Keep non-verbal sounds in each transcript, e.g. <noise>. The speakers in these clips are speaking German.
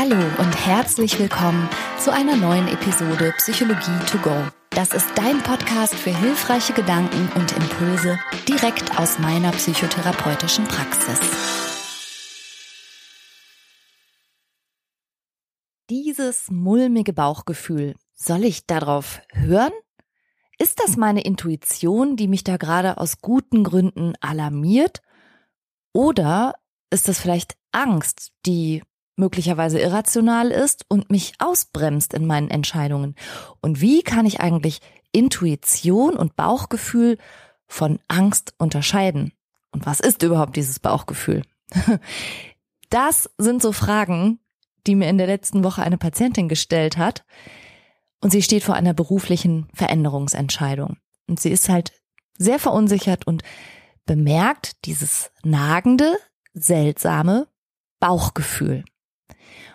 Hallo und herzlich willkommen zu einer neuen Episode Psychologie to go. Das ist dein Podcast für hilfreiche Gedanken und Impulse direkt aus meiner psychotherapeutischen Praxis. Dieses mulmige Bauchgefühl, soll ich darauf hören? Ist das meine Intuition, die mich da gerade aus guten Gründen alarmiert? Oder ist das vielleicht Angst, die möglicherweise irrational ist und mich ausbremst in meinen Entscheidungen? Und wie kann ich eigentlich Intuition und Bauchgefühl von Angst unterscheiden? Und was ist überhaupt dieses Bauchgefühl? <laughs> Das sind so Fragen, die mir in der letzten Woche eine Patientin gestellt hat. Und sie steht vor einer beruflichen Veränderungsentscheidung. Und sie ist halt sehr verunsichert und bemerkt dieses nagende, seltsame Bauchgefühl.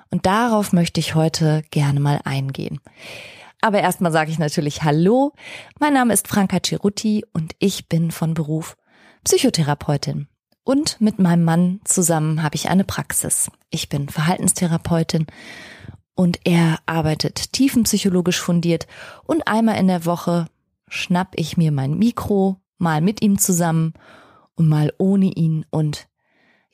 Und darauf möchte ich heute gerne mal eingehen. Aber erstmal sage ich natürlich Hallo. Mein Name ist Franka Cerutti und ich bin von Beruf Psychotherapeutin. Und mit meinem Mann zusammen habe ich eine Praxis. Ich bin Verhaltenstherapeutin und er arbeitet tiefenpsychologisch fundiert und einmal in der Woche schnapp ich mir mein Mikro, mal mit ihm zusammen und mal ohne ihn und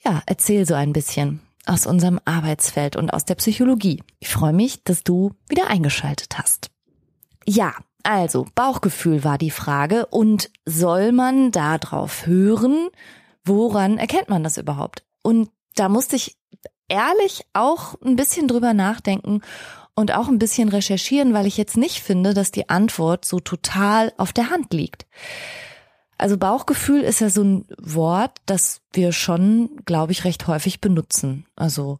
ja, erzähl so ein bisschen aus unserem Arbeitsfeld und aus der Psychologie. Ich freue mich, dass du wieder eingeschaltet hast. Ja, also Bauchgefühl war die Frage und soll man da drauf hören? Woran erkennt man das überhaupt? Und da musste ich ehrlich auch ein bisschen drüber nachdenken und auch ein bisschen recherchieren, weil ich jetzt nicht finde, dass die Antwort so total auf der Hand liegt. Also Bauchgefühl ist ja so ein Wort, das wir schon, glaube ich, recht häufig benutzen. Also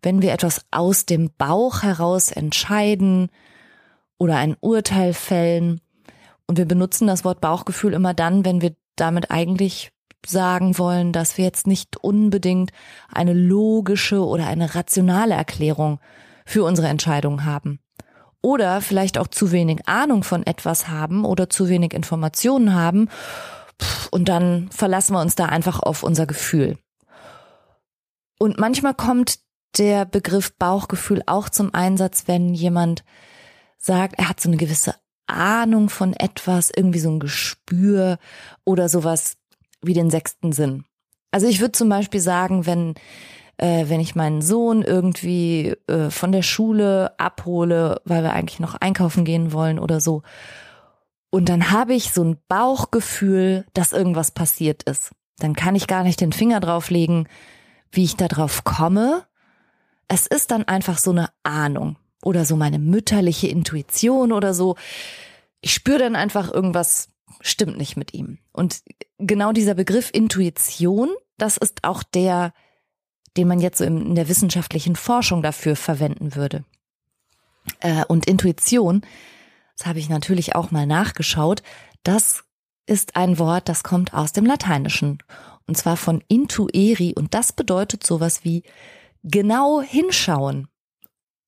wenn wir etwas aus dem Bauch heraus entscheiden oder ein Urteil fällen und wir benutzen das Wort Bauchgefühl immer dann, wenn wir damit eigentlich sagen wollen, dass wir jetzt nicht unbedingt eine logische oder eine rationale Erklärung für unsere Entscheidung haben. Oder vielleicht auch zu wenig Ahnung von etwas haben oder zu wenig Informationen haben und dann verlassen wir uns da einfach auf unser Gefühl. Und manchmal kommt der Begriff Bauchgefühl auch zum Einsatz, wenn jemand sagt, er hat so eine gewisse Ahnung von etwas, irgendwie so ein Gespür oder sowas wie den sechsten Sinn. Also ich würde zum Beispiel sagen, wenn äh, wenn ich meinen Sohn irgendwie äh, von der Schule abhole, weil wir eigentlich noch einkaufen gehen wollen oder so und dann habe ich so ein Bauchgefühl, dass irgendwas passiert ist. Dann kann ich gar nicht den Finger drauflegen, wie ich da drauf komme. Es ist dann einfach so eine Ahnung oder so meine mütterliche Intuition oder so. Ich spüre dann einfach irgendwas stimmt nicht mit ihm. Und genau dieser Begriff Intuition, das ist auch der, den man jetzt so in der wissenschaftlichen Forschung dafür verwenden würde. Äh, und Intuition das habe ich natürlich auch mal nachgeschaut, das ist ein Wort, das kommt aus dem Lateinischen. Und zwar von intueri und das bedeutet sowas wie genau hinschauen.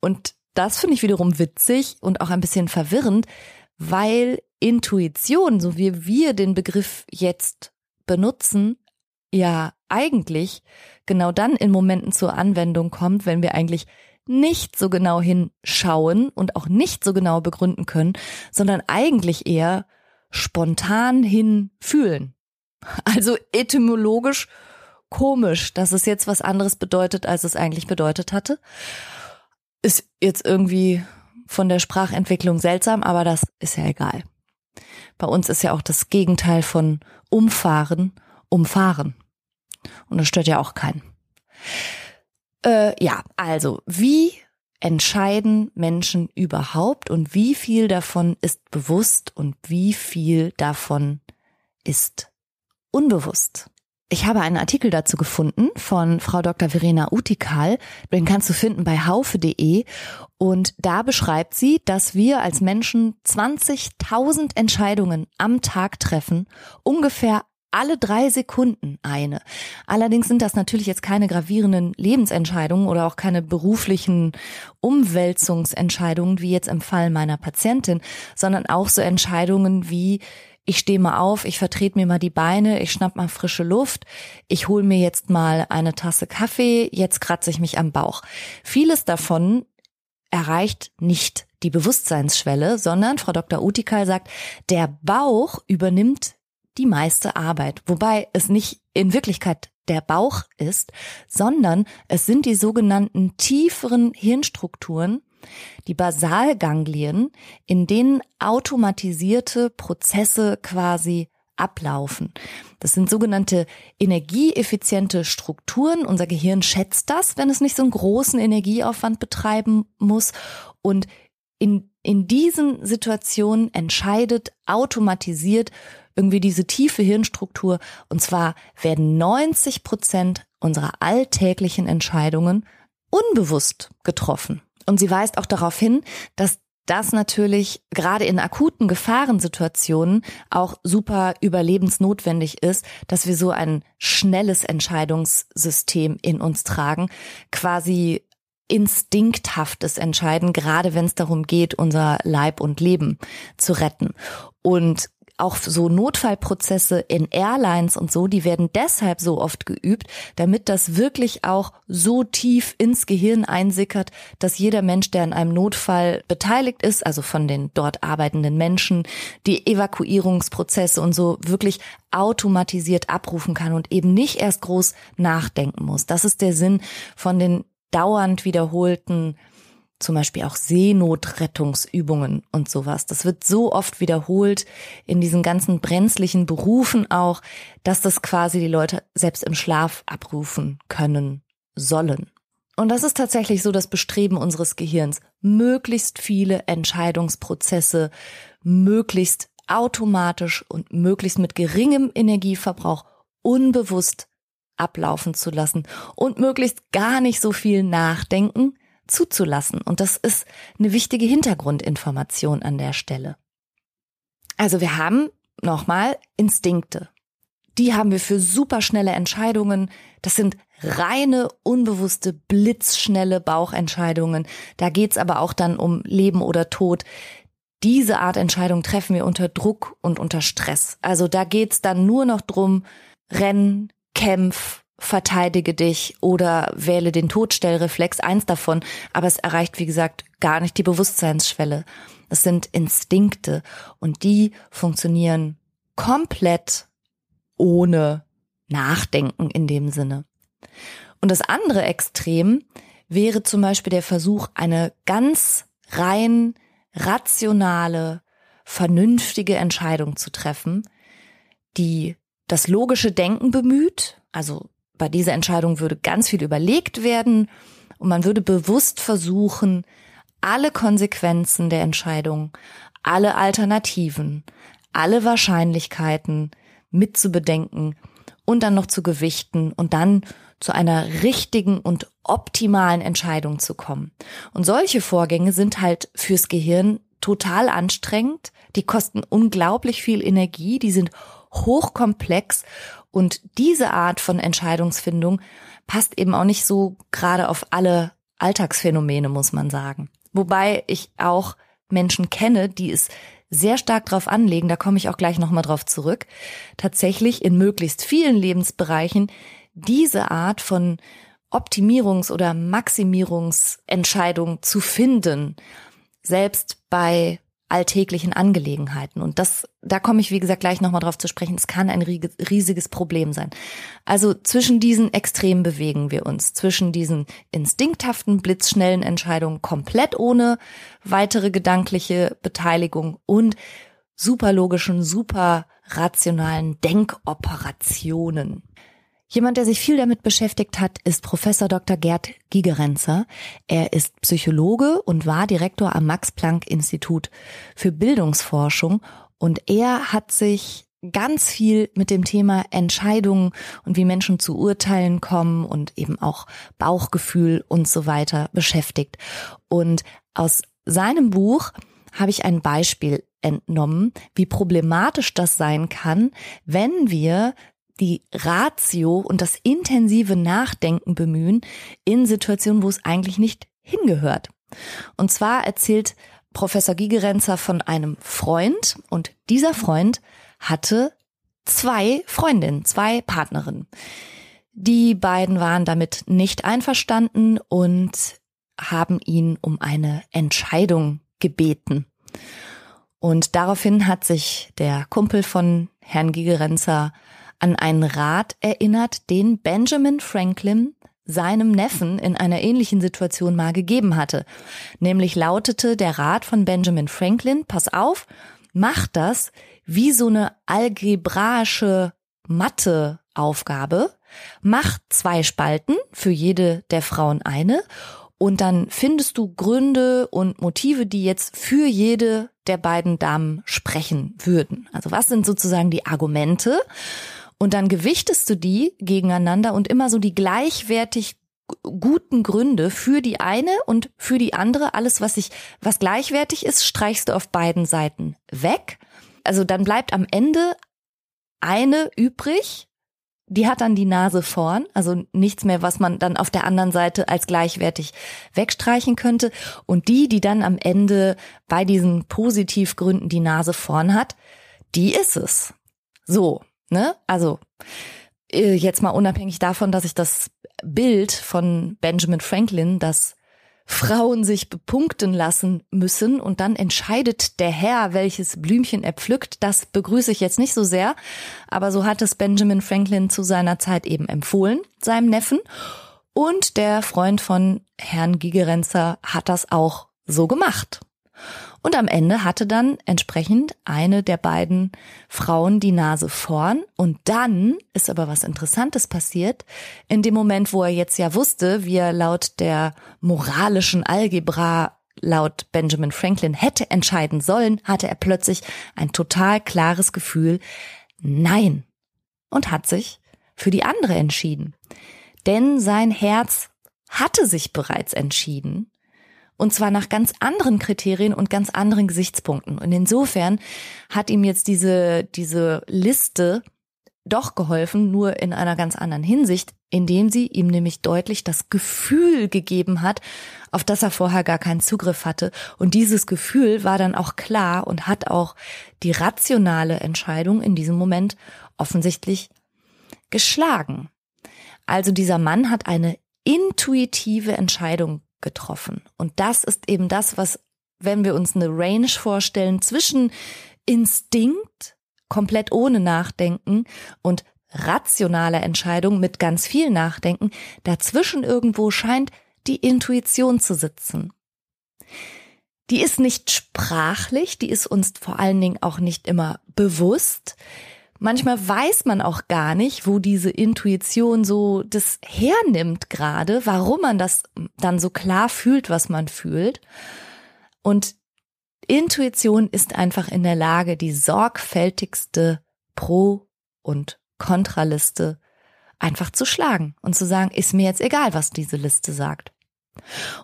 Und das finde ich wiederum witzig und auch ein bisschen verwirrend, weil Intuition, so wie wir den Begriff jetzt benutzen, ja eigentlich genau dann in Momenten zur Anwendung kommt, wenn wir eigentlich nicht so genau hinschauen und auch nicht so genau begründen können, sondern eigentlich eher spontan hinfühlen. Also etymologisch komisch, dass es jetzt was anderes bedeutet, als es eigentlich bedeutet hatte. Ist jetzt irgendwie von der Sprachentwicklung seltsam, aber das ist ja egal. Bei uns ist ja auch das Gegenteil von umfahren, umfahren. Und das stört ja auch keinen. Äh, ja, also wie entscheiden Menschen überhaupt und wie viel davon ist bewusst und wie viel davon ist unbewusst? Ich habe einen Artikel dazu gefunden von Frau Dr. Verena Utikal. Den kannst du finden bei haufe.de. Und da beschreibt sie, dass wir als Menschen 20.000 Entscheidungen am Tag treffen, ungefähr alle drei Sekunden eine. Allerdings sind das natürlich jetzt keine gravierenden Lebensentscheidungen oder auch keine beruflichen Umwälzungsentscheidungen, wie jetzt im Fall meiner Patientin, sondern auch so Entscheidungen wie ich stehe mal auf, ich vertrete mir mal die Beine, ich schnapp mal frische Luft, ich hole mir jetzt mal eine Tasse Kaffee, jetzt kratze ich mich am Bauch. Vieles davon erreicht nicht die Bewusstseinsschwelle, sondern Frau Dr. Utikal sagt, der Bauch übernimmt die meiste Arbeit, wobei es nicht in Wirklichkeit der Bauch ist, sondern es sind die sogenannten tieferen Hirnstrukturen, die Basalganglien, in denen automatisierte Prozesse quasi ablaufen. Das sind sogenannte energieeffiziente Strukturen. Unser Gehirn schätzt das, wenn es nicht so einen großen Energieaufwand betreiben muss. Und in, in diesen Situationen entscheidet automatisiert irgendwie diese tiefe Hirnstruktur. Und zwar werden 90 Prozent unserer alltäglichen Entscheidungen unbewusst getroffen. Und sie weist auch darauf hin, dass das natürlich gerade in akuten Gefahrensituationen auch super überlebensnotwendig ist, dass wir so ein schnelles Entscheidungssystem in uns tragen, quasi instinkthaftes Entscheiden, gerade wenn es darum geht, unser Leib und Leben zu retten. Und auch so Notfallprozesse in Airlines und so, die werden deshalb so oft geübt, damit das wirklich auch so tief ins Gehirn einsickert, dass jeder Mensch, der an einem Notfall beteiligt ist, also von den dort arbeitenden Menschen, die Evakuierungsprozesse und so wirklich automatisiert abrufen kann und eben nicht erst groß nachdenken muss. Das ist der Sinn von den dauernd wiederholten zum Beispiel auch Seenotrettungsübungen und sowas. Das wird so oft wiederholt in diesen ganzen brenzlichen Berufen auch, dass das quasi die Leute selbst im Schlaf abrufen können sollen. Und das ist tatsächlich so das Bestreben unseres Gehirns, möglichst viele Entscheidungsprozesse möglichst automatisch und möglichst mit geringem Energieverbrauch unbewusst ablaufen zu lassen und möglichst gar nicht so viel nachdenken, zuzulassen. Und das ist eine wichtige Hintergrundinformation an der Stelle. Also wir haben nochmal Instinkte. Die haben wir für superschnelle Entscheidungen. Das sind reine, unbewusste, blitzschnelle Bauchentscheidungen. Da geht's aber auch dann um Leben oder Tod. Diese Art Entscheidung treffen wir unter Druck und unter Stress. Also da geht's dann nur noch drum, renn, kämpf, verteidige dich oder wähle den Todstellreflex, eins davon, aber es erreicht, wie gesagt, gar nicht die Bewusstseinsschwelle. Es sind Instinkte und die funktionieren komplett ohne Nachdenken in dem Sinne. Und das andere Extrem wäre zum Beispiel der Versuch, eine ganz rein rationale, vernünftige Entscheidung zu treffen, die das logische Denken bemüht, also bei dieser Entscheidung würde ganz viel überlegt werden und man würde bewusst versuchen, alle Konsequenzen der Entscheidung, alle Alternativen, alle Wahrscheinlichkeiten mitzubedenken und dann noch zu gewichten und dann zu einer richtigen und optimalen Entscheidung zu kommen. Und solche Vorgänge sind halt fürs Gehirn total anstrengend, die kosten unglaublich viel Energie, die sind hochkomplex und diese Art von Entscheidungsfindung passt eben auch nicht so gerade auf alle Alltagsphänomene, muss man sagen. Wobei ich auch Menschen kenne, die es sehr stark drauf anlegen, da komme ich auch gleich nochmal drauf zurück, tatsächlich in möglichst vielen Lebensbereichen diese Art von Optimierungs- oder Maximierungsentscheidung zu finden, selbst bei alltäglichen Angelegenheiten. Und das, da komme ich, wie gesagt, gleich nochmal drauf zu sprechen. Es kann ein riesiges Problem sein. Also zwischen diesen Extremen bewegen wir uns. Zwischen diesen instinkthaften, blitzschnellen Entscheidungen komplett ohne weitere gedankliche Beteiligung und superlogischen, super rationalen Denkoperationen. Jemand, der sich viel damit beschäftigt hat, ist Professor Dr. Gerd Gigerenzer. Er ist Psychologe und war Direktor am Max-Planck-Institut für Bildungsforschung und er hat sich ganz viel mit dem Thema Entscheidungen und wie Menschen zu Urteilen kommen und eben auch Bauchgefühl und so weiter beschäftigt. Und aus seinem Buch habe ich ein Beispiel entnommen, wie problematisch das sein kann, wenn wir die Ratio und das intensive Nachdenken bemühen in Situationen, wo es eigentlich nicht hingehört. Und zwar erzählt Professor Gigerenzer von einem Freund und dieser Freund hatte zwei Freundinnen, zwei Partnerinnen. Die beiden waren damit nicht einverstanden und haben ihn um eine Entscheidung gebeten. Und daraufhin hat sich der Kumpel von Herrn Gigerenzer an einen Rat erinnert, den Benjamin Franklin seinem Neffen in einer ähnlichen Situation mal gegeben hatte. Nämlich lautete der Rat von Benjamin Franklin, pass auf, mach das wie so eine algebraische Matheaufgabe, mach zwei Spalten, für jede der Frauen eine, und dann findest du Gründe und Motive, die jetzt für jede der beiden Damen sprechen würden. Also was sind sozusagen die Argumente? Und dann gewichtest du die gegeneinander und immer so die gleichwertig guten Gründe für die eine und für die andere. Alles, was sich, was gleichwertig ist, streichst du auf beiden Seiten weg. Also dann bleibt am Ende eine übrig. Die hat dann die Nase vorn, also nichts mehr, was man dann auf der anderen Seite als gleichwertig wegstreichen könnte. Und die, die dann am Ende bei diesen Positivgründen die Nase vorn hat, die ist es. So. Ne? Also äh, jetzt mal unabhängig davon, dass ich das Bild von Benjamin Franklin, dass Frauen sich bepunkten lassen müssen und dann entscheidet der Herr, welches Blümchen er pflückt, das begrüße ich jetzt nicht so sehr, aber so hat es Benjamin Franklin zu seiner Zeit eben empfohlen, seinem Neffen. Und der Freund von Herrn Gigerenzer hat das auch so gemacht. Und am Ende hatte dann entsprechend eine der beiden Frauen die Nase vorn. Und dann ist aber was Interessantes passiert. In dem Moment, wo er jetzt ja wusste, wie er laut der moralischen Algebra laut Benjamin Franklin hätte entscheiden sollen, hatte er plötzlich ein total klares Gefühl, nein. Und hat sich für die andere entschieden. Denn sein Herz hatte sich bereits entschieden und zwar nach ganz anderen Kriterien und ganz anderen Gesichtspunkten. Und insofern hat ihm jetzt diese, diese Liste doch geholfen, nur in einer ganz anderen Hinsicht, indem sie ihm nämlich deutlich das Gefühl gegeben hat, auf das er vorher gar keinen Zugriff hatte. Und dieses Gefühl war dann auch klar und hat auch die rationale Entscheidung in diesem Moment offensichtlich geschlagen. Also dieser Mann hat eine intuitive Entscheidung getroffen. Und das ist eben das, was, wenn wir uns eine Range vorstellen zwischen Instinkt, komplett ohne Nachdenken und rationaler Entscheidung mit ganz viel Nachdenken, dazwischen irgendwo scheint die Intuition zu sitzen. Die ist nicht sprachlich, die ist uns vor allen Dingen auch nicht immer bewusst. Manchmal weiß man auch gar nicht, wo diese Intuition so das hernimmt gerade, warum man das dann so klar fühlt, was man fühlt. Und Intuition ist einfach in der Lage, die sorgfältigste Pro- und Kontraliste einfach zu schlagen und zu sagen, ist mir jetzt egal, was diese Liste sagt.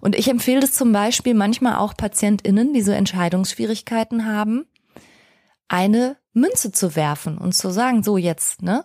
Und ich empfehle es zum Beispiel manchmal auch PatientInnen, die so Entscheidungsschwierigkeiten haben, eine Münze zu werfen und zu sagen, so jetzt, ne?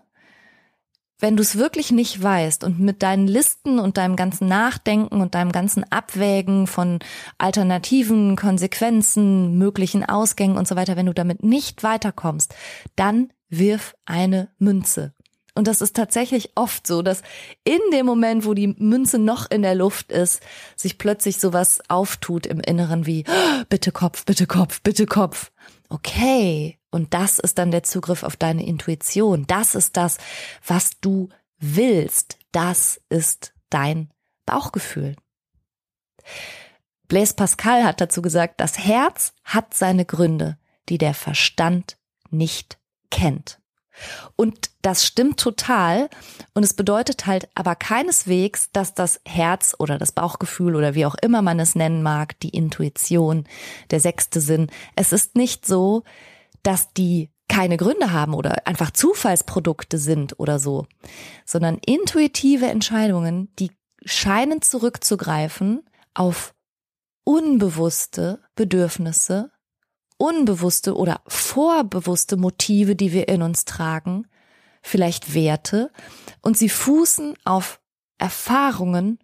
Wenn du es wirklich nicht weißt und mit deinen Listen und deinem ganzen Nachdenken und deinem ganzen Abwägen von Alternativen, Konsequenzen, möglichen Ausgängen und so weiter, wenn du damit nicht weiterkommst, dann wirf eine Münze. Und das ist tatsächlich oft so, dass in dem Moment, wo die Münze noch in der Luft ist, sich plötzlich sowas auftut im Inneren wie, bitte Kopf, bitte Kopf, bitte Kopf. Okay, und das ist dann der Zugriff auf deine Intuition. Das ist das, was du willst. Das ist dein Bauchgefühl. Blaise Pascal hat dazu gesagt, das Herz hat seine Gründe, die der Verstand nicht kennt. Und das stimmt total. Und es bedeutet halt aber keineswegs, dass das Herz oder das Bauchgefühl oder wie auch immer man es nennen mag, die Intuition, der sechste Sinn, es ist nicht so, dass die keine Gründe haben oder einfach Zufallsprodukte sind oder so, sondern intuitive Entscheidungen, die scheinen zurückzugreifen auf unbewusste Bedürfnisse, unbewusste oder vorbewusste Motive, die wir in uns tragen, vielleicht Werte, und sie fußen auf Erfahrungen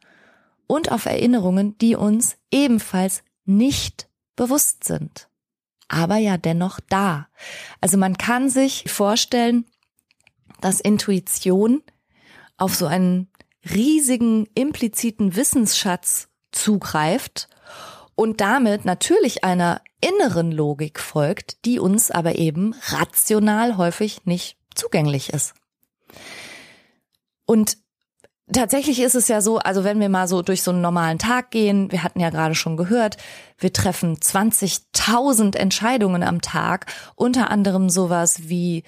und auf Erinnerungen, die uns ebenfalls nicht bewusst sind. aber ja dennoch da. Also man kann sich vorstellen, dass Intuition auf so einen riesigen impliziten Wissensschatz zugreift und damit natürlich einer inneren Logik folgt, die uns aber eben rational häufig nicht zugänglich ist. Und tatsächlich ist es ja so, also wenn wir mal so durch so einen normalen Tag gehen, wir hatten ja gerade schon gehört, wir treffen 20.000 Entscheidungen am Tag, unter anderem sowas wie,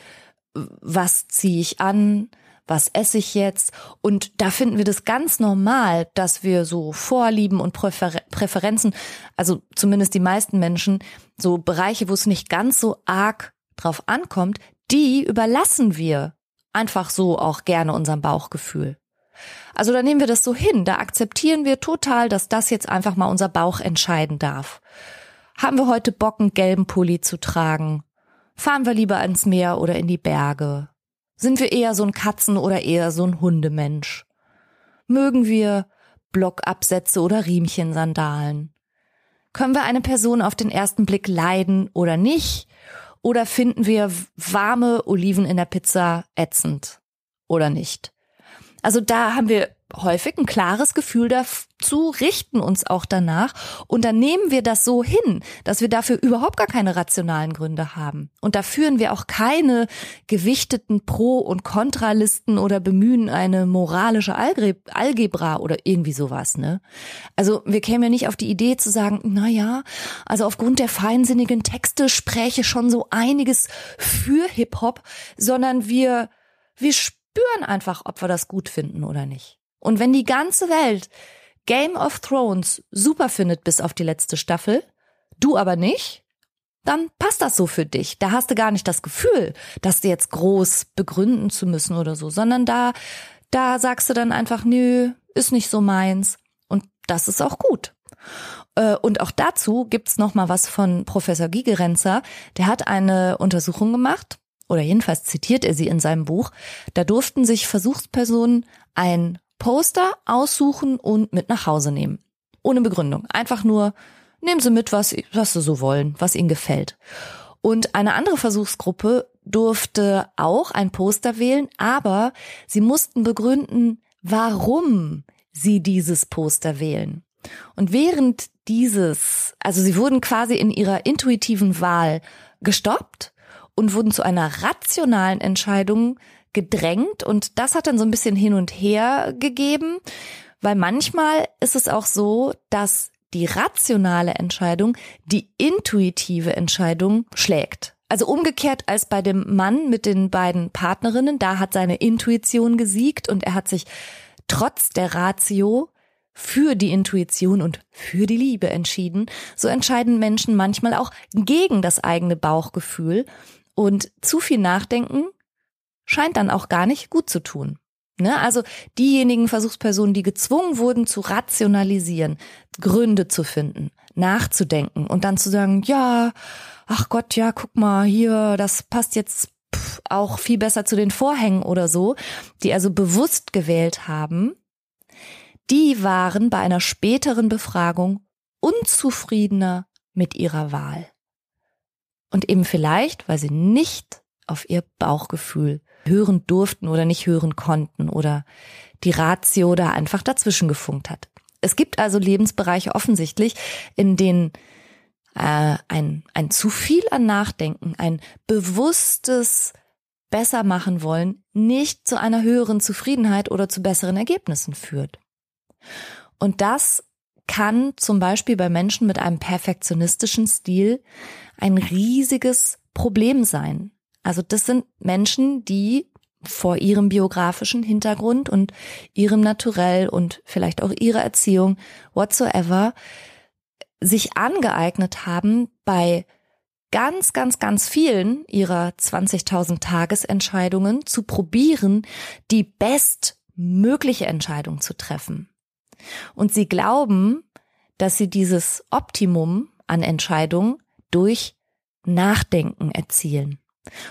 was ziehe ich an, was esse ich jetzt? Und da finden wir das ganz normal, dass wir so Vorlieben und Präfer Präferenzen, also zumindest die meisten Menschen, so Bereiche, wo es nicht ganz so arg drauf ankommt, die überlassen wir einfach so auch gerne unserem Bauchgefühl. Also da nehmen wir das so hin, da akzeptieren wir total, dass das jetzt einfach mal unser Bauch entscheiden darf. Haben wir heute Bock, einen gelben Pulli zu tragen? Fahren wir lieber ans Meer oder in die Berge? Sind wir eher so ein Katzen- oder eher so ein Hundemensch? Mögen wir Blockabsätze oder Riemchensandalen? Können wir eine Person auf den ersten Blick leiden oder nicht? Oder finden wir warme Oliven in der Pizza ätzend oder nicht? Also da haben wir häufig ein klares Gefühl dazu, richten uns auch danach und dann nehmen wir das so hin, dass wir dafür überhaupt gar keine rationalen Gründe haben. Und da führen wir auch keine gewichteten Pro- und Kontralisten oder bemühen eine moralische Algebra oder irgendwie sowas, ne? Also wir kämen ja nicht auf die Idee zu sagen, na ja, also aufgrund der feinsinnigen Texte spräche schon so einiges für Hip-Hop, sondern wir, wir spüren einfach, ob wir das gut finden oder nicht. Und wenn die ganze Welt Game of Thrones super findet bis auf die letzte Staffel, du aber nicht, dann passt das so für dich. Da hast du gar nicht das Gefühl, dass du jetzt groß begründen zu müssen oder so, sondern da, da sagst du dann einfach, nö, ist nicht so meins. Und das ist auch gut. Äh, und auch dazu gibt's noch mal was von Professor Gigerenzer. Der hat eine Untersuchung gemacht, oder jedenfalls zitiert er sie in seinem Buch. Da durften sich Versuchspersonen ein Poster aussuchen und mit nach Hause nehmen. Ohne Begründung. Einfach nur, nehmen Sie mit, was, was Sie so wollen, was Ihnen gefällt. Und eine andere Versuchsgruppe durfte auch ein Poster wählen, aber sie mussten begründen, warum sie dieses Poster wählen. Und während dieses, also sie wurden quasi in ihrer intuitiven Wahl gestoppt und wurden zu einer rationalen Entscheidung gedrängt und das hat dann so ein bisschen hin und her gegeben, weil manchmal ist es auch so, dass die rationale Entscheidung die intuitive Entscheidung schlägt. Also umgekehrt als bei dem Mann mit den beiden Partnerinnen, da hat seine Intuition gesiegt und er hat sich trotz der Ratio für die Intuition und für die Liebe entschieden. So entscheiden Menschen manchmal auch gegen das eigene Bauchgefühl und zu viel Nachdenken scheint dann auch gar nicht gut zu tun. Ne? Also diejenigen Versuchspersonen, die gezwungen wurden zu rationalisieren, Gründe zu finden, nachzudenken und dann zu sagen, ja, ach Gott, ja, guck mal hier, das passt jetzt auch viel besser zu den Vorhängen oder so, die also bewusst gewählt haben, die waren bei einer späteren Befragung unzufriedener mit ihrer Wahl. Und eben vielleicht, weil sie nicht auf ihr Bauchgefühl hören durften oder nicht hören konnten oder die Ratio da einfach dazwischen gefunkt hat. Es gibt also Lebensbereiche offensichtlich, in denen äh, ein, ein zu viel an Nachdenken, ein bewusstes besser machen wollen, nicht zu einer höheren Zufriedenheit oder zu besseren Ergebnissen führt. Und das kann zum Beispiel bei Menschen mit einem perfektionistischen Stil ein riesiges Problem sein. Also das sind Menschen, die vor ihrem biografischen Hintergrund und ihrem Naturell und vielleicht auch ihrer Erziehung whatsoever sich angeeignet haben, bei ganz, ganz, ganz vielen ihrer 20.000 Tagesentscheidungen zu probieren, die bestmögliche Entscheidung zu treffen. Und sie glauben, dass sie dieses Optimum an Entscheidungen durch Nachdenken erzielen.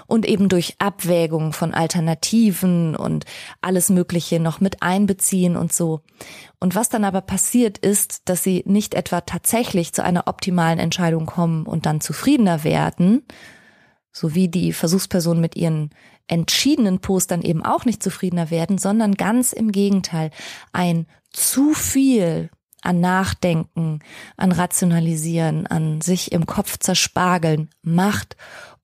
Und eben durch Abwägung von Alternativen und alles Mögliche noch mit einbeziehen und so. Und was dann aber passiert ist, dass sie nicht etwa tatsächlich zu einer optimalen Entscheidung kommen und dann zufriedener werden, so wie die Versuchspersonen mit ihren entschiedenen Postern eben auch nicht zufriedener werden, sondern ganz im Gegenteil, ein zu viel an Nachdenken, an Rationalisieren, an sich im Kopf zerspargeln macht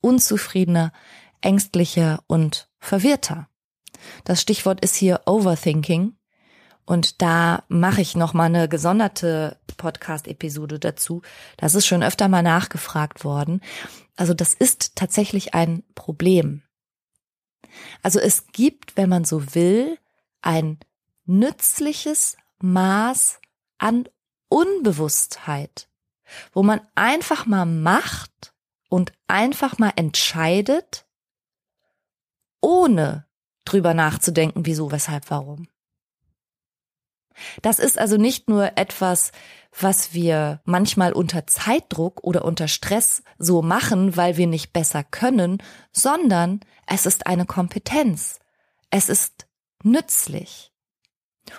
unzufriedener, ängstlicher und verwirrter. Das Stichwort ist hier Overthinking. Und da mache ich noch mal eine gesonderte Podcast-Episode dazu. Das ist schon öfter mal nachgefragt worden. Also das ist tatsächlich ein Problem. Also es gibt, wenn man so will, ein nützliches Maß an Unbewusstheit, wo man einfach mal macht und einfach mal entscheidet, ohne drüber nachzudenken, wieso, weshalb, warum. Das ist also nicht nur etwas, was wir manchmal unter Zeitdruck oder unter Stress so machen, weil wir nicht besser können, sondern es ist eine Kompetenz. Es ist nützlich.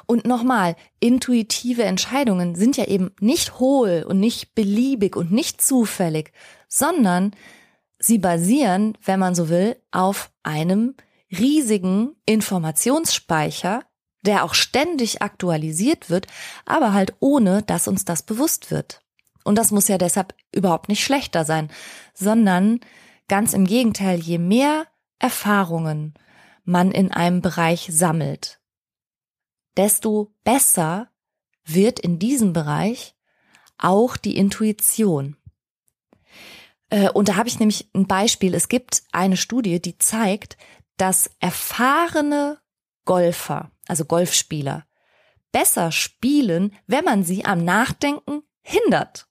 Und nochmal, intuitive Entscheidungen sind ja eben nicht hohl und nicht beliebig und nicht zufällig, sondern sie basieren, wenn man so will, auf einem riesigen Informationsspeicher, der auch ständig aktualisiert wird, aber halt ohne, dass uns das bewusst wird. Und das muss ja deshalb überhaupt nicht schlechter sein, sondern ganz im Gegenteil, je mehr Erfahrungen man in einem Bereich sammelt, desto besser wird in diesem Bereich auch die Intuition. Äh, und da habe ich nämlich ein Beispiel. Es gibt eine Studie, die zeigt, dass erfahrene Golfer, also Golfspieler, besser spielen, wenn man sie am Nachdenken hindert.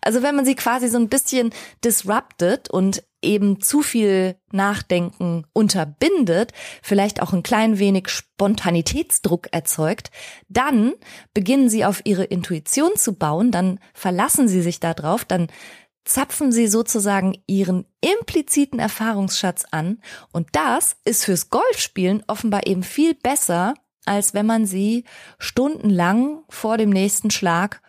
Also wenn man sie quasi so ein bisschen disruptet und eben zu viel Nachdenken unterbindet, vielleicht auch ein klein wenig Spontanitätsdruck erzeugt, dann beginnen sie auf ihre Intuition zu bauen, dann verlassen sie sich darauf, dann zapfen sie sozusagen ihren impliziten Erfahrungsschatz an und das ist fürs Golfspielen offenbar eben viel besser, als wenn man sie stundenlang vor dem nächsten Schlag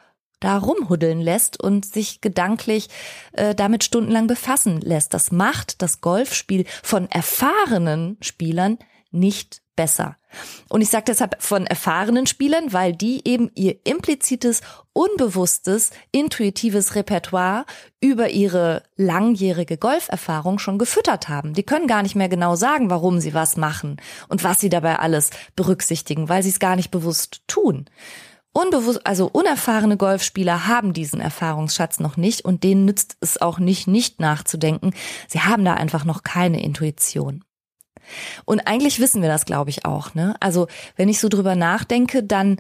da rumhuddeln lässt und sich gedanklich äh, damit stundenlang befassen lässt. Das macht das Golfspiel von erfahrenen Spielern nicht besser. Und ich sage deshalb von erfahrenen Spielern, weil die eben ihr implizites, unbewusstes, intuitives Repertoire über ihre langjährige Golferfahrung schon gefüttert haben. Die können gar nicht mehr genau sagen, warum sie was machen und was sie dabei alles berücksichtigen, weil sie es gar nicht bewusst tun. Unbewusst, also unerfahrene Golfspieler haben diesen Erfahrungsschatz noch nicht und denen nützt es auch nicht, nicht nachzudenken. Sie haben da einfach noch keine Intuition. Und eigentlich wissen wir das, glaube ich, auch. Ne? Also wenn ich so drüber nachdenke, dann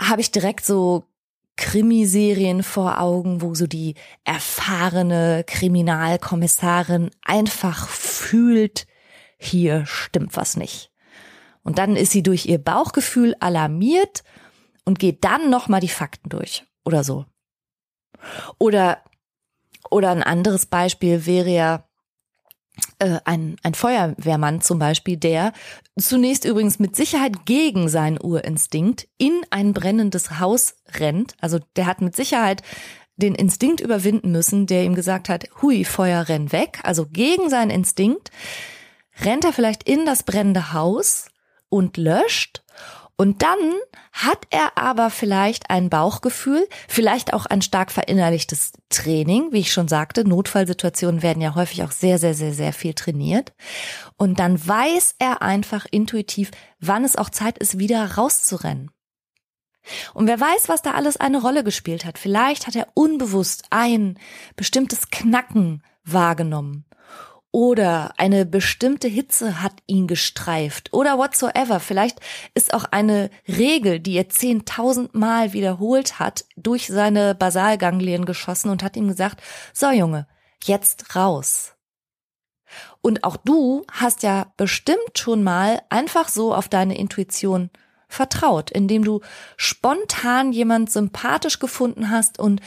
habe ich direkt so Krimiserien vor Augen, wo so die erfahrene Kriminalkommissarin einfach fühlt, hier stimmt was nicht. Und dann ist sie durch ihr Bauchgefühl alarmiert und geht dann nochmal die Fakten durch oder so. Oder, oder ein anderes Beispiel wäre ja, äh, ein, ein Feuerwehrmann zum Beispiel, der zunächst übrigens mit Sicherheit gegen seinen Urinstinkt in ein brennendes Haus rennt. Also der hat mit Sicherheit den Instinkt überwinden müssen, der ihm gesagt hat, hui, Feuer, renn weg. Also gegen seinen Instinkt rennt er vielleicht in das brennende Haus und löscht und dann hat er aber vielleicht ein Bauchgefühl, vielleicht auch ein stark verinnerlichtes Training. Wie ich schon sagte, Notfallsituationen werden ja häufig auch sehr, sehr, sehr, sehr viel trainiert. Und dann weiß er einfach intuitiv, wann es auch Zeit ist, wieder rauszurennen. Und wer weiß, was da alles eine Rolle gespielt hat. Vielleicht hat er unbewusst ein bestimmtes Knacken wahrgenommen oder eine bestimmte Hitze hat ihn gestreift oder whatsoever. Vielleicht ist auch eine Regel, die er zehntausend Mal wiederholt hat, durch seine Basalganglien geschossen und hat ihm gesagt, so Junge, jetzt raus. Und auch du hast ja bestimmt schon mal einfach so auf deine Intuition vertraut, indem du spontan jemand sympathisch gefunden hast und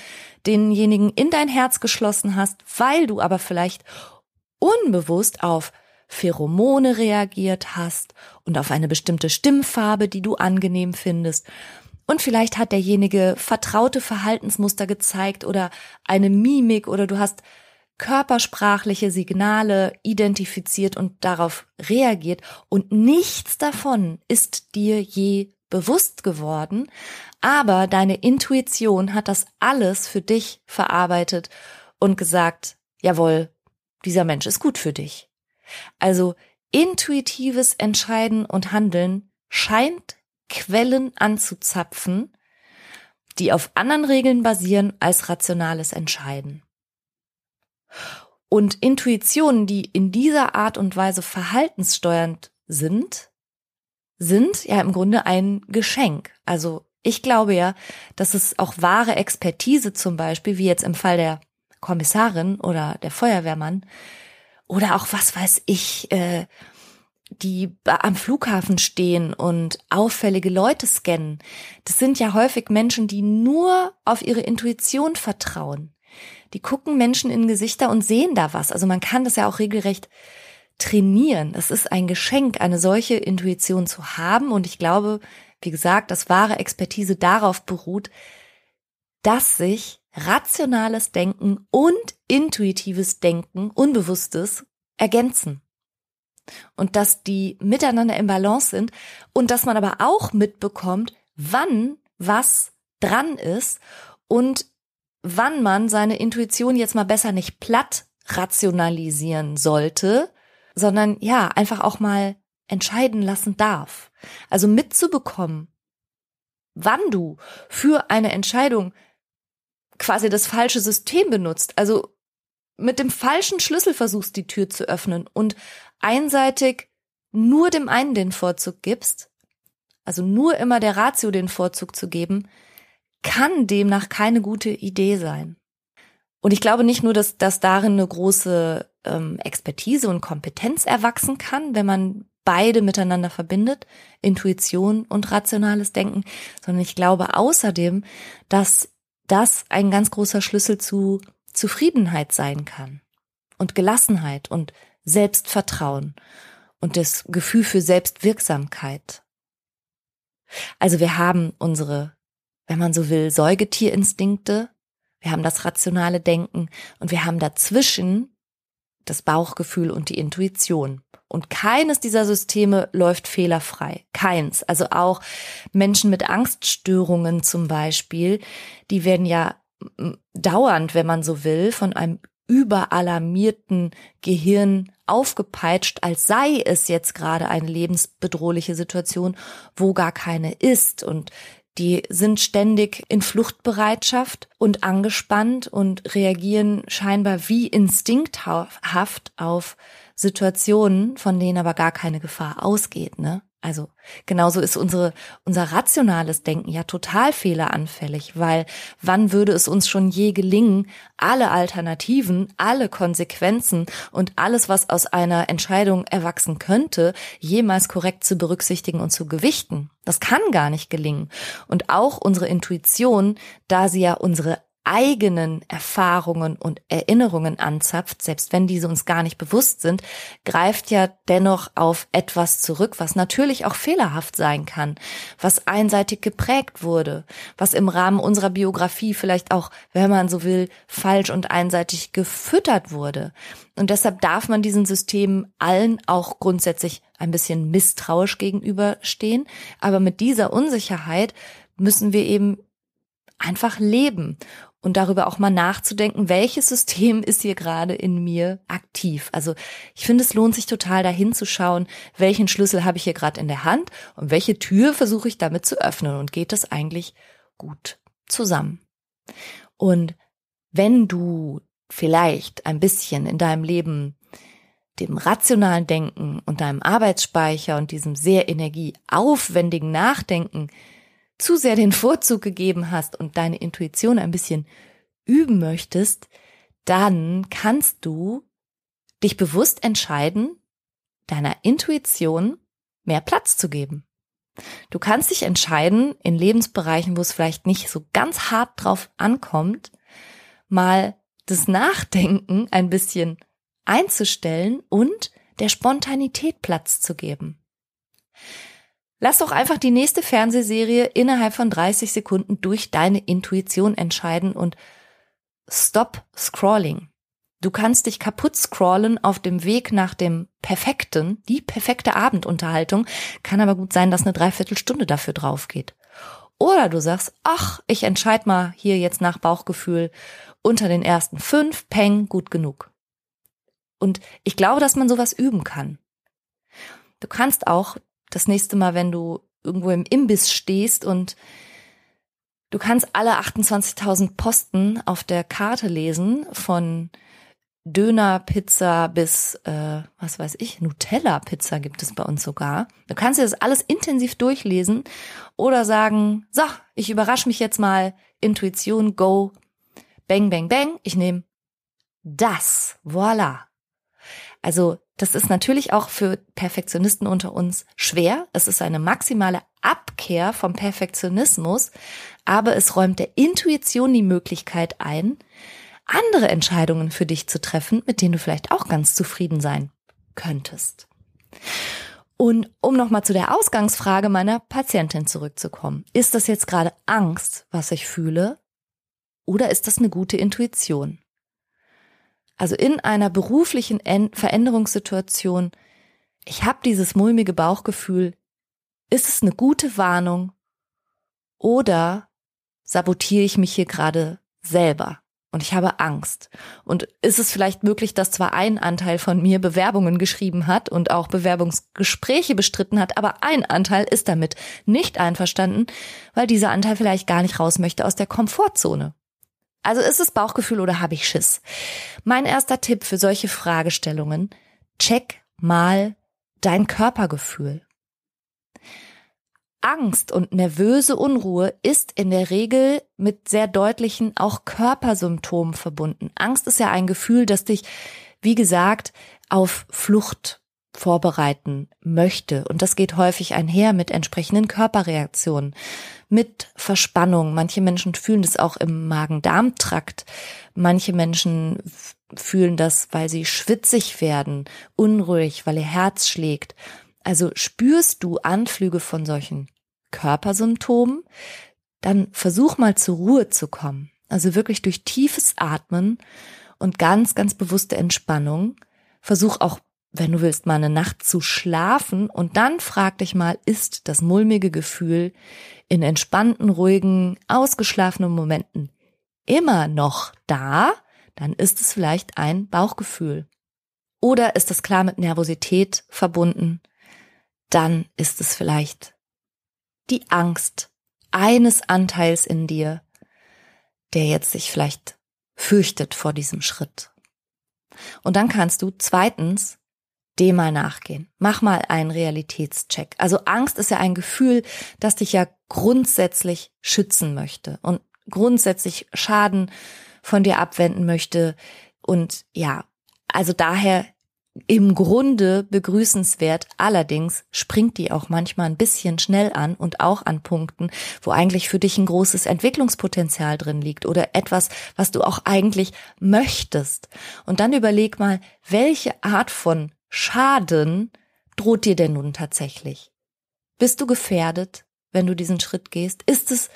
denjenigen in dein Herz geschlossen hast, weil du aber vielleicht unbewusst auf Pheromone reagiert hast und auf eine bestimmte Stimmfarbe, die du angenehm findest. Und vielleicht hat derjenige vertraute Verhaltensmuster gezeigt oder eine Mimik oder du hast körpersprachliche Signale identifiziert und darauf reagiert und nichts davon ist dir je bewusst geworden, aber deine Intuition hat das alles für dich verarbeitet und gesagt, jawohl, dieser Mensch ist gut für dich. Also intuitives Entscheiden und Handeln scheint Quellen anzuzapfen, die auf anderen Regeln basieren als rationales Entscheiden. Und Intuitionen, die in dieser Art und Weise verhaltenssteuernd sind, sind ja im Grunde ein Geschenk. Also ich glaube ja, dass es auch wahre Expertise zum Beispiel, wie jetzt im Fall der Kommissarin oder der Feuerwehrmann, oder auch was weiß ich, äh, die am Flughafen stehen und auffällige Leute scannen. Das sind ja häufig Menschen, die nur auf ihre Intuition vertrauen. Die gucken Menschen in Gesichter und sehen da was. Also man kann das ja auch regelrecht trainieren. Es ist ein Geschenk, eine solche Intuition zu haben. Und ich glaube, wie gesagt, dass wahre Expertise darauf beruht, dass sich rationales Denken und intuitives Denken, Unbewusstes, ergänzen. Und dass die miteinander im Balance sind und dass man aber auch mitbekommt, wann was dran ist und wann man seine Intuition jetzt mal besser nicht platt rationalisieren sollte, sondern ja, einfach auch mal entscheiden lassen darf. Also mitzubekommen, wann du für eine Entscheidung quasi das falsche System benutzt, also mit dem falschen Schlüssel versuchst, die Tür zu öffnen und einseitig nur dem einen den Vorzug gibst, also nur immer der Ratio den Vorzug zu geben, kann demnach keine gute Idee sein. Und ich glaube nicht nur, dass, dass darin eine große ähm, Expertise und Kompetenz erwachsen kann, wenn man beide miteinander verbindet, Intuition und rationales Denken, sondern ich glaube außerdem, dass das ein ganz großer Schlüssel zu Zufriedenheit sein kann und Gelassenheit und Selbstvertrauen und das Gefühl für Selbstwirksamkeit. Also wir haben unsere, wenn man so will, Säugetierinstinkte, wir haben das rationale Denken und wir haben dazwischen das Bauchgefühl und die Intuition. Und keines dieser Systeme läuft fehlerfrei. Keins. Also auch Menschen mit Angststörungen zum Beispiel, die werden ja dauernd, wenn man so will, von einem überalarmierten Gehirn aufgepeitscht, als sei es jetzt gerade eine lebensbedrohliche Situation, wo gar keine ist. Und die sind ständig in Fluchtbereitschaft und angespannt und reagieren scheinbar wie instinkthaft auf Situationen, von denen aber gar keine Gefahr ausgeht, ne? Also genauso ist unsere, unser rationales Denken ja total fehleranfällig, weil wann würde es uns schon je gelingen, alle Alternativen, alle Konsequenzen und alles, was aus einer Entscheidung erwachsen könnte, jemals korrekt zu berücksichtigen und zu gewichten? Das kann gar nicht gelingen. Und auch unsere Intuition, da sie ja unsere eigenen Erfahrungen und Erinnerungen anzapft, selbst wenn diese uns gar nicht bewusst sind, greift ja dennoch auf etwas zurück, was natürlich auch fehlerhaft sein kann, was einseitig geprägt wurde, was im Rahmen unserer Biografie vielleicht auch, wenn man so will, falsch und einseitig gefüttert wurde. Und deshalb darf man diesen Systemen allen auch grundsätzlich ein bisschen misstrauisch gegenüberstehen. Aber mit dieser Unsicherheit müssen wir eben einfach leben und darüber auch mal nachzudenken, welches System ist hier gerade in mir aktiv. Also ich finde, es lohnt sich total dahin zu schauen, welchen Schlüssel habe ich hier gerade in der Hand und welche Tür versuche ich damit zu öffnen und geht das eigentlich gut zusammen. Und wenn du vielleicht ein bisschen in deinem Leben dem rationalen Denken und deinem Arbeitsspeicher und diesem sehr energieaufwendigen Nachdenken zu sehr den Vorzug gegeben hast und deine Intuition ein bisschen üben möchtest, dann kannst du dich bewusst entscheiden, deiner Intuition mehr Platz zu geben. Du kannst dich entscheiden, in Lebensbereichen, wo es vielleicht nicht so ganz hart drauf ankommt, mal das Nachdenken ein bisschen einzustellen und der Spontanität Platz zu geben. Lass doch einfach die nächste Fernsehserie innerhalb von 30 Sekunden durch deine Intuition entscheiden und stop scrolling. Du kannst dich kaputt scrollen auf dem Weg nach dem perfekten, die perfekte Abendunterhaltung, kann aber gut sein, dass eine Dreiviertelstunde dafür drauf geht. Oder du sagst, ach, ich entscheide mal hier jetzt nach Bauchgefühl unter den ersten fünf, peng, gut genug. Und ich glaube, dass man sowas üben kann. Du kannst auch das nächste Mal, wenn du irgendwo im Imbiss stehst und du kannst alle 28.000 Posten auf der Karte lesen von Döner-Pizza bis, äh, was weiß ich, Nutella-Pizza gibt es bei uns sogar. Du kannst dir das alles intensiv durchlesen oder sagen, so, ich überrasche mich jetzt mal, Intuition, go, bang, bang, bang, ich nehme das, voila. Also das ist natürlich auch für Perfektionisten unter uns schwer. Es ist eine maximale Abkehr vom Perfektionismus, aber es räumt der Intuition die Möglichkeit ein, andere Entscheidungen für dich zu treffen, mit denen du vielleicht auch ganz zufrieden sein könntest. Und um nochmal zu der Ausgangsfrage meiner Patientin zurückzukommen. Ist das jetzt gerade Angst, was ich fühle? Oder ist das eine gute Intuition? Also in einer beruflichen Veränderungssituation, ich habe dieses mulmige Bauchgefühl, ist es eine gute Warnung oder sabotiere ich mich hier gerade selber? Und ich habe Angst. Und ist es vielleicht möglich, dass zwar ein Anteil von mir Bewerbungen geschrieben hat und auch Bewerbungsgespräche bestritten hat, aber ein Anteil ist damit nicht einverstanden, weil dieser Anteil vielleicht gar nicht raus möchte aus der Komfortzone. Also ist es Bauchgefühl oder habe ich Schiss? Mein erster Tipp für solche Fragestellungen, check mal dein Körpergefühl. Angst und nervöse Unruhe ist in der Regel mit sehr deutlichen auch Körpersymptomen verbunden. Angst ist ja ein Gefühl, das dich, wie gesagt, auf Flucht vorbereiten möchte. Und das geht häufig einher mit entsprechenden Körperreaktionen, mit Verspannung. Manche Menschen fühlen das auch im Magen-Darm-Trakt. Manche Menschen fühlen das, weil sie schwitzig werden, unruhig, weil ihr Herz schlägt. Also spürst du Anflüge von solchen Körpersymptomen, dann versuch mal zur Ruhe zu kommen. Also wirklich durch tiefes Atmen und ganz, ganz bewusste Entspannung. Versuch auch, wenn du willst, mal eine Nacht zu schlafen und dann frag dich mal, ist das mulmige Gefühl in entspannten, ruhigen, ausgeschlafenen Momenten immer noch da? Dann ist es vielleicht ein Bauchgefühl. Oder ist es klar mit Nervosität verbunden? Dann ist es vielleicht die Angst eines Anteils in dir, der jetzt sich vielleicht fürchtet vor diesem Schritt. Und dann kannst du zweitens dem mal nachgehen. Mach mal einen Realitätscheck. Also Angst ist ja ein Gefühl, das dich ja grundsätzlich schützen möchte und grundsätzlich Schaden von dir abwenden möchte. Und ja, also daher im Grunde begrüßenswert. Allerdings springt die auch manchmal ein bisschen schnell an und auch an Punkten, wo eigentlich für dich ein großes Entwicklungspotenzial drin liegt oder etwas, was du auch eigentlich möchtest. Und dann überleg mal, welche Art von Schaden droht dir denn nun tatsächlich? Bist du gefährdet, wenn du diesen Schritt gehst? Ist es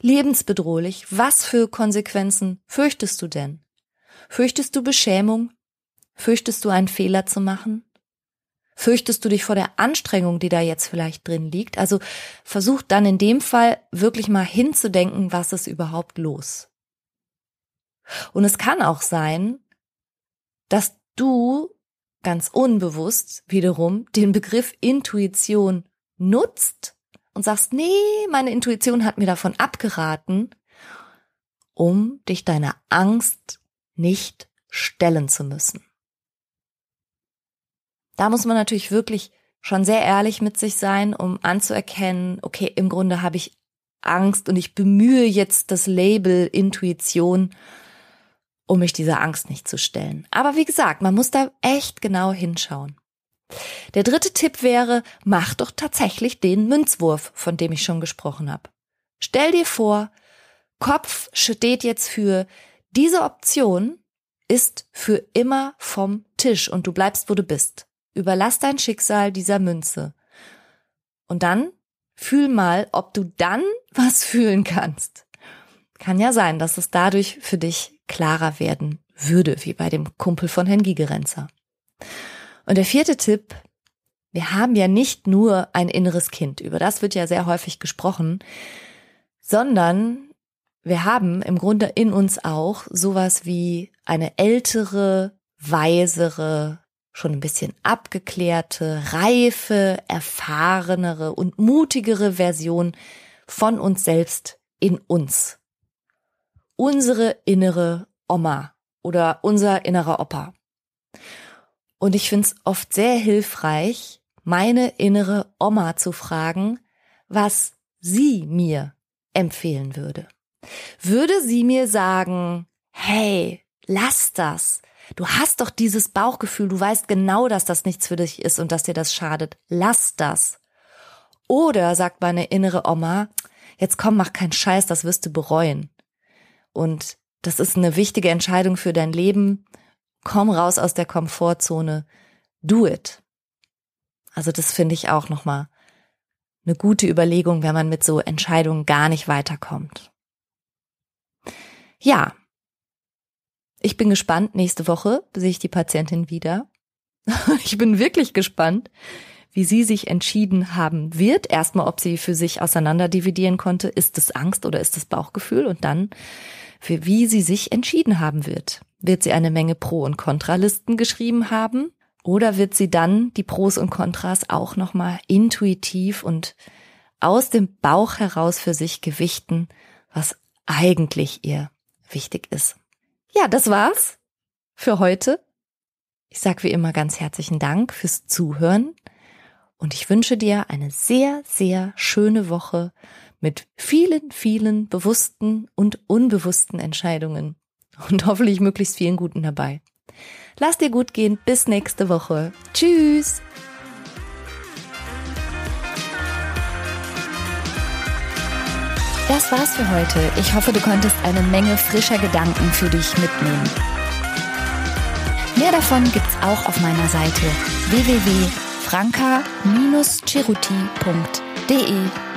lebensbedrohlich? Was für Konsequenzen fürchtest du denn? Fürchtest du Beschämung, Fürchtest du einen Fehler zu machen? Fürchtest du dich vor der Anstrengung, die da jetzt vielleicht drin liegt? Also versuch dann in dem Fall wirklich mal hinzudenken, was ist überhaupt los. Und es kann auch sein, dass du ganz unbewusst wiederum den Begriff Intuition nutzt und sagst, nee, meine Intuition hat mir davon abgeraten, um dich deiner Angst nicht stellen zu müssen. Da muss man natürlich wirklich schon sehr ehrlich mit sich sein, um anzuerkennen, okay, im Grunde habe ich Angst und ich bemühe jetzt das Label Intuition, um mich dieser Angst nicht zu stellen. Aber wie gesagt, man muss da echt genau hinschauen. Der dritte Tipp wäre, mach doch tatsächlich den Münzwurf, von dem ich schon gesprochen habe. Stell dir vor, Kopf steht jetzt für diese Option ist für immer vom Tisch und du bleibst, wo du bist. Überlass dein Schicksal dieser Münze. Und dann fühl mal, ob du dann <laughs> was fühlen kannst. Kann ja sein, dass es dadurch für dich klarer werden würde, wie bei dem Kumpel von Herrn Gigerenzer. Und der vierte Tipp, wir haben ja nicht nur ein inneres Kind, über das wird ja sehr häufig gesprochen, sondern wir haben im Grunde in uns auch sowas wie eine ältere, weisere, schon ein bisschen abgeklärte, reife, erfahrenere und mutigere Version von uns selbst in uns. Unsere innere Oma oder unser innerer Opa. Und ich finde es oft sehr hilfreich, meine innere Oma zu fragen, was sie mir empfehlen würde. Würde sie mir sagen, hey, lass das. Du hast doch dieses Bauchgefühl, du weißt genau, dass das nichts für dich ist und dass dir das schadet. Lass das. Oder sagt meine innere Oma, jetzt komm, mach keinen Scheiß, das wirst du bereuen. Und das ist eine wichtige Entscheidung für dein Leben. Komm raus aus der Komfortzone. Do it. Also das finde ich auch nochmal eine gute Überlegung, wenn man mit so Entscheidungen gar nicht weiterkommt. Ja. Ich bin gespannt. Nächste Woche sehe ich die Patientin wieder. <laughs> ich bin wirklich gespannt, wie sie sich entschieden haben wird. Erstmal, ob sie für sich auseinander dividieren konnte. Ist es Angst oder ist es Bauchgefühl? Und dann, für wie sie sich entschieden haben wird. Wird sie eine Menge Pro- und Kontralisten geschrieben haben? Oder wird sie dann die Pros und Kontras auch nochmal intuitiv und aus dem Bauch heraus für sich gewichten, was eigentlich ihr wichtig ist? Ja, das war's für heute. Ich sage wie immer ganz herzlichen Dank fürs Zuhören und ich wünsche dir eine sehr, sehr schöne Woche mit vielen, vielen bewussten und unbewussten Entscheidungen und hoffentlich möglichst vielen guten dabei. Lass dir gut gehen. Bis nächste Woche. Tschüss. Das war's für heute. Ich hoffe, du konntest eine Menge frischer Gedanken für dich mitnehmen. Mehr davon gibt's auch auf meiner Seite www.franca-ceruti.de